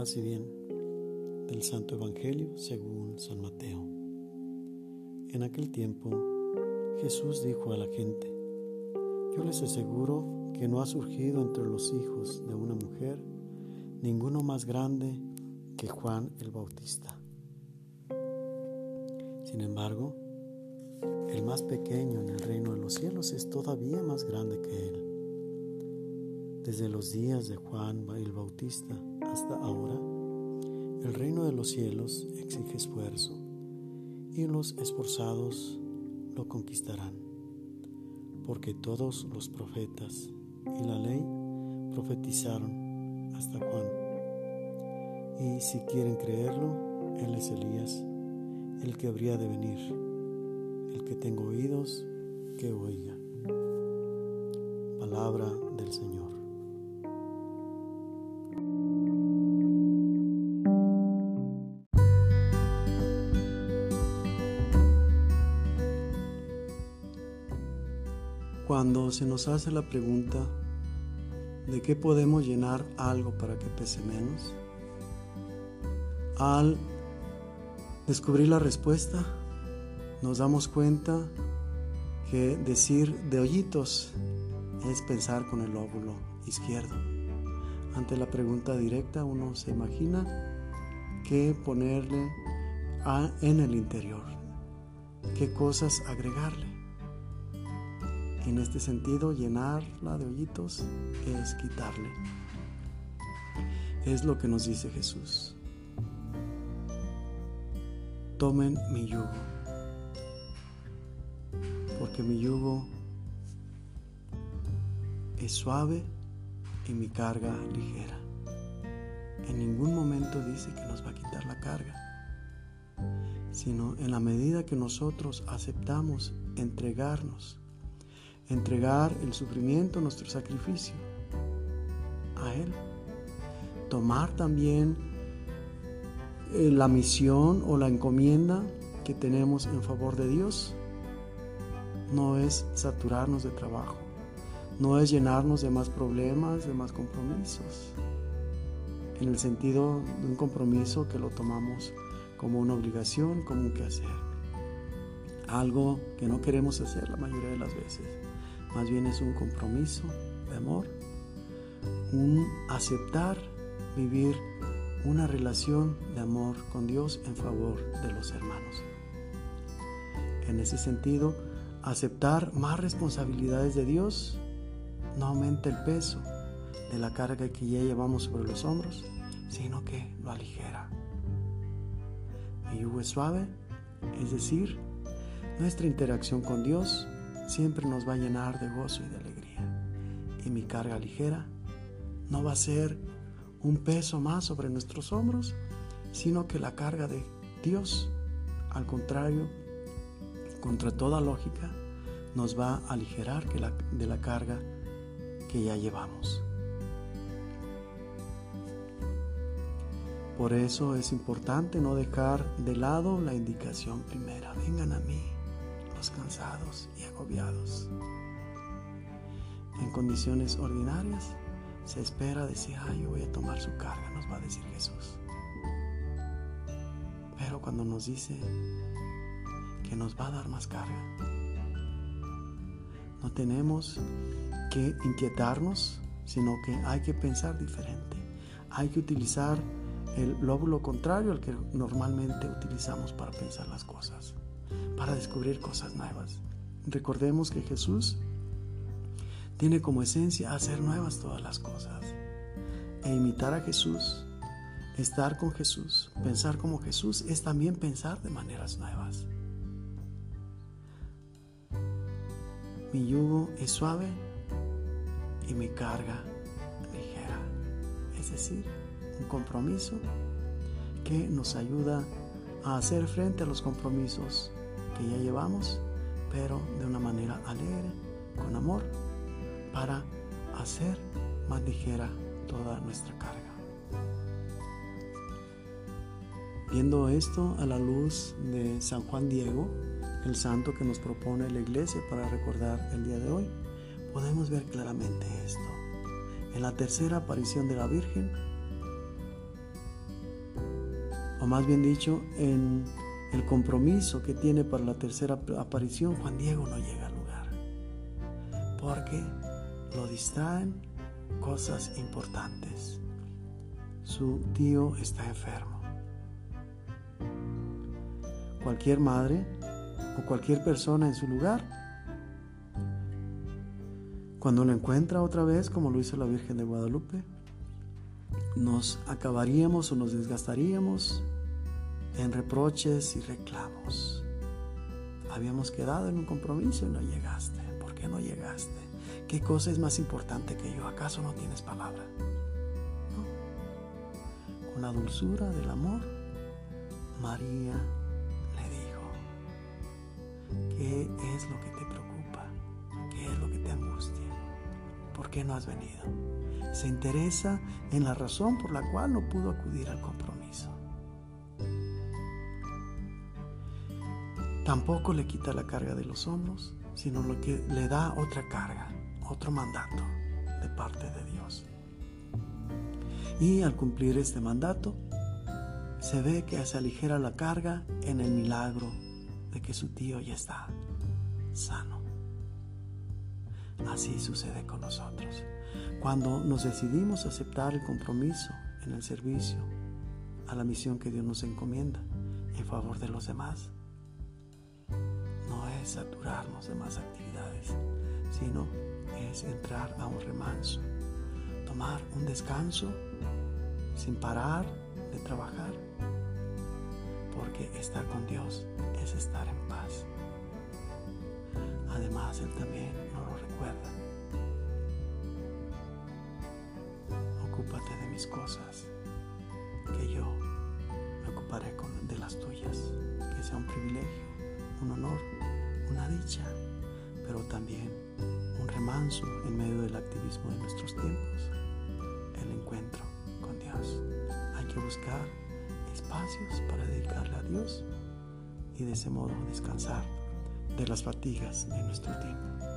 Paz bien del Santo Evangelio según San Mateo. En aquel tiempo Jesús dijo a la gente, yo les aseguro que no ha surgido entre los hijos de una mujer ninguno más grande que Juan el Bautista. Sin embargo, el más pequeño en el reino de los cielos es todavía más grande que él. Desde los días de Juan el Bautista hasta ahora, el reino de los cielos exige esfuerzo y los esforzados lo conquistarán, porque todos los profetas y la ley profetizaron hasta Juan. Y si quieren creerlo, Él es Elías, el que habría de venir, el que tengo oídos, que oiga. Palabra del Señor. Cuando se nos hace la pregunta de qué podemos llenar algo para que pese menos, al descubrir la respuesta, nos damos cuenta que decir de hoyitos es pensar con el óvulo izquierdo. Ante la pregunta directa uno se imagina qué ponerle a, en el interior, qué cosas agregarle. En este sentido, llenarla de hoyitos es quitarle. Es lo que nos dice Jesús. Tomen mi yugo, porque mi yugo es suave y mi carga ligera. En ningún momento dice que nos va a quitar la carga, sino en la medida que nosotros aceptamos entregarnos entregar el sufrimiento, nuestro sacrificio a Él. Tomar también eh, la misión o la encomienda que tenemos en favor de Dios. No es saturarnos de trabajo, no es llenarnos de más problemas, de más compromisos, en el sentido de un compromiso que lo tomamos como una obligación, como un quehacer, algo que no queremos hacer la mayoría de las veces más bien es un compromiso de amor, un aceptar vivir una relación de amor con Dios en favor de los hermanos. En ese sentido, aceptar más responsabilidades de Dios no aumenta el peso de la carga que ya llevamos sobre los hombros, sino que lo aligera. Mi yugo es suave, es decir, nuestra interacción con Dios siempre nos va a llenar de gozo y de alegría. Y mi carga ligera no va a ser un peso más sobre nuestros hombros, sino que la carga de Dios, al contrario, contra toda lógica, nos va a aligerar de la carga que ya llevamos. Por eso es importante no dejar de lado la indicación primera. Vengan a mí cansados y agobiados. En condiciones ordinarias se espera decir, ay, yo voy a tomar su carga, nos va a decir Jesús. Pero cuando nos dice que nos va a dar más carga, no tenemos que inquietarnos, sino que hay que pensar diferente. Hay que utilizar el lóbulo contrario al que normalmente utilizamos para pensar las cosas para descubrir cosas nuevas. Recordemos que Jesús tiene como esencia hacer nuevas todas las cosas. E imitar a Jesús, estar con Jesús, pensar como Jesús es también pensar de maneras nuevas. Mi yugo es suave y mi carga ligera. Es decir, un compromiso que nos ayuda a hacer frente a los compromisos ya llevamos, pero de una manera alegre, con amor, para hacer más ligera toda nuestra carga. Viendo esto a la luz de San Juan Diego, el santo que nos propone la iglesia para recordar el día de hoy, podemos ver claramente esto. En la tercera aparición de la Virgen, o más bien dicho, en el compromiso que tiene para la tercera aparición, Juan Diego no llega al lugar, porque lo distraen cosas importantes. Su tío está enfermo. Cualquier madre o cualquier persona en su lugar, cuando lo encuentra otra vez, como lo hizo la Virgen de Guadalupe, nos acabaríamos o nos desgastaríamos en reproches y reclamos. Habíamos quedado en un compromiso y no llegaste. ¿Por qué no llegaste? ¿Qué cosa es más importante que yo? ¿Acaso no tienes palabra? ¿No? Con la dulzura del amor, María le dijo, ¿qué es lo que te preocupa? ¿Qué es lo que te angustia? ¿Por qué no has venido? Se interesa en la razón por la cual no pudo acudir al compromiso. Tampoco le quita la carga de los hombros, sino lo que le da otra carga, otro mandato de parte de Dios. Y al cumplir este mandato, se ve que se aligera la carga en el milagro de que su tío ya está sano. Así sucede con nosotros. Cuando nos decidimos aceptar el compromiso en el servicio a la misión que Dios nos encomienda en favor de los demás, saturarnos de más actividades, sino es entrar a un remanso, tomar un descanso sin parar de trabajar, porque estar con Dios es estar en paz. Además, Él también nos lo recuerda. Ocúpate de mis cosas, que yo me ocuparé de las tuyas, que sea un privilegio, un honor una dicha, pero también un remanso en medio del activismo de nuestros tiempos, el encuentro con Dios. Hay que buscar espacios para dedicarle a Dios y de ese modo descansar de las fatigas de nuestro tiempo.